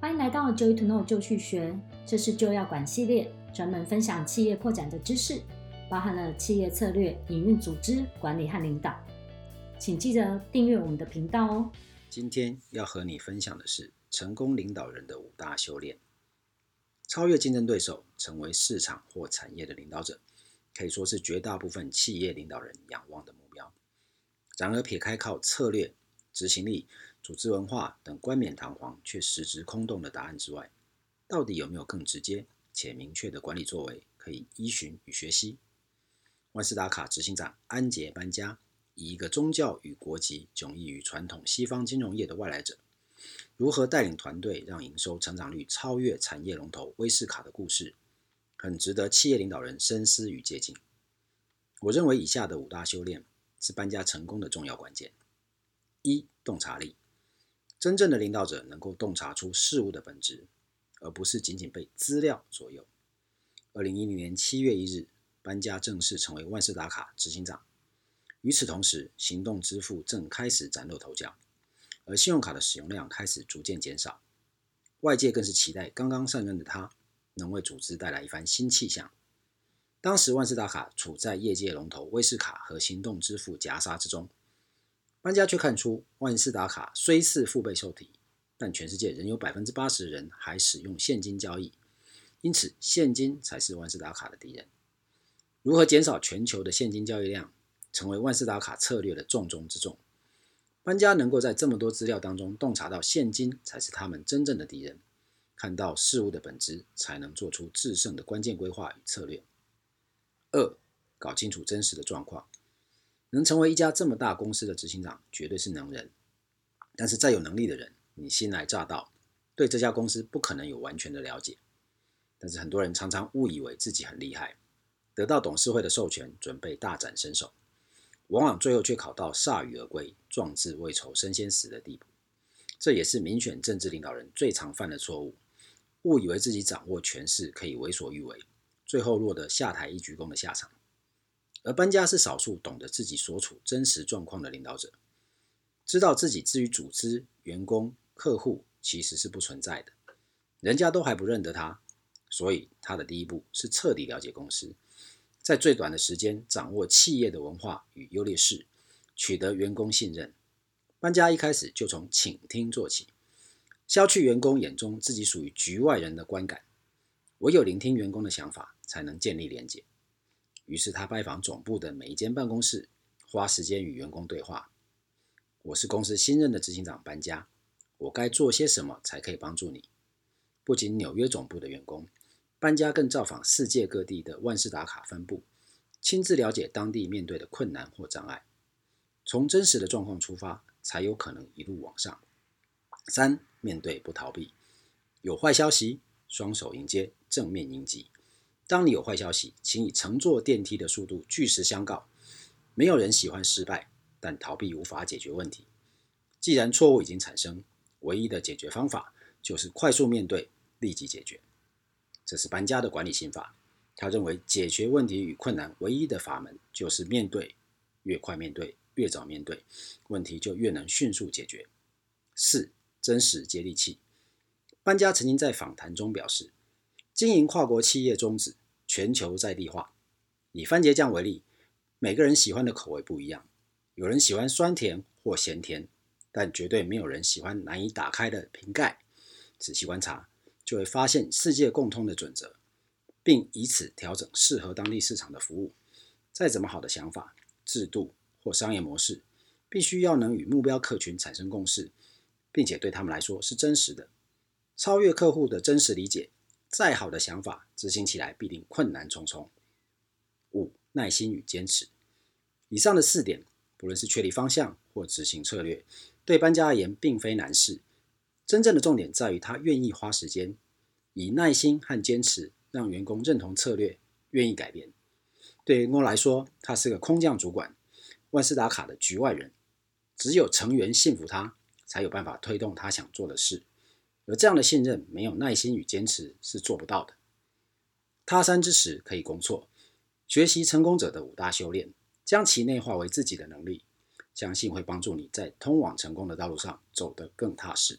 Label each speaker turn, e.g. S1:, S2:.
S1: 欢迎来到 Joy to Know 就去学，这是就要管系列，专门分享企业扩展的知识，包含了企业策略、营运、组织管理和领导。请记得订阅我们的频道哦。
S2: 今天要和你分享的是成功领导人的五大修炼，超越竞争对手，成为市场或产业的领导者，可以说是绝大部分企业领导人仰望的目标。然而，撇开靠策略、执行力，组织文化等冠冕堂皇却实质空洞的答案之外，到底有没有更直接且明确的管理作为可以依循与学习？万事达卡执行长安杰班加以一个宗教与国籍迥异于传统西方金融业的外来者，如何带领团队让营收成长率超越产业龙头威士卡的故事，很值得企业领导人深思与借鉴。我认为以下的五大修炼是班加成功的重要关键：一、洞察力。真正的领导者能够洞察出事物的本质，而不是仅仅被资料左右。二零一零年七月一日，班加正式成为万事达卡执行长。与此同时，行动支付正开始崭露头角，而信用卡的使用量开始逐渐减少。外界更是期待刚刚上任的他能为组织带来一番新气象。当时，万事达卡处在业界龙头威士卡和行动支付夹杀之中。搬家却看出，万事达卡虽是腹背受体，但全世界仍有百分之八十的人还使用现金交易，因此现金才是万事达卡的敌人。如何减少全球的现金交易量，成为万事达卡策略的重中之重。搬家能够在这么多资料当中洞察到现金才是他们真正的敌人，看到事物的本质，才能做出制胜的关键规划与策略。二，搞清楚真实的状况。能成为一家这么大公司的执行长，绝对是能人。但是再有能力的人，你新来乍到，对这家公司不可能有完全的了解。但是很多人常常误以为自己很厉害，得到董事会的授权，准备大展身手，往往最后却考到铩羽而归、壮志未酬身先死的地步。这也是民选政治领导人最常犯的错误，误以为自己掌握权势可以为所欲为，最后落得下台一鞠躬的下场。而搬家是少数懂得自己所处真实状况的领导者，知道自己至于组织、员工、客户其实是不存在的，人家都还不认得他，所以他的第一步是彻底了解公司，在最短的时间掌握企业的文化与优劣势，取得员工信任。搬家一开始就从倾听做起，消去员工眼中自己属于局外人的观感，唯有聆听员工的想法，才能建立连结。于是他拜访总部的每一间办公室，花时间与员工对话。我是公司新任的执行长搬家，我该做些什么才可以帮助你？不仅纽约总部的员工，搬家更造访世界各地的万事达卡分部，亲自了解当地面对的困难或障碍。从真实的状况出发，才有可能一路往上。三、面对不逃避，有坏消息，双手迎接，正面迎击。当你有坏消息，请以乘坐电梯的速度据实相告。没有人喜欢失败，但逃避无法解决问题。既然错误已经产生，唯一的解决方法就是快速面对，立即解决。这是搬家的管理心法。他认为解决问题与困难唯一的法门就是面对，越快面对，越早面对，问题就越能迅速解决。四、真实接地气。搬家曾经在访谈中表示，经营跨国企业宗旨。全球在地化，以番茄酱为例，每个人喜欢的口味不一样，有人喜欢酸甜或咸甜，但绝对没有人喜欢难以打开的瓶盖。仔细观察，就会发现世界共通的准则，并以此调整适合当地市场的服务。再怎么好的想法、制度或商业模式，必须要能与目标客群产生共识，并且对他们来说是真实的，超越客户的真实理解。再好的想法，执行起来必定困难重重。五、耐心与坚持。以上的四点，不论是确立方向或执行策略，对搬家而言并非难事。真正的重点在于他愿意花时间，以耐心和坚持让员工认同策略，愿意改变。对员工来说，他是个空降主管，万事达卡的局外人。只有成员信服他，才有办法推动他想做的事。而这样的信任，没有耐心与坚持是做不到的。他山之石可以攻错，学习成功者的五大修炼，将其内化为自己的能力，相信会帮助你在通往成功的道路上走得更踏实。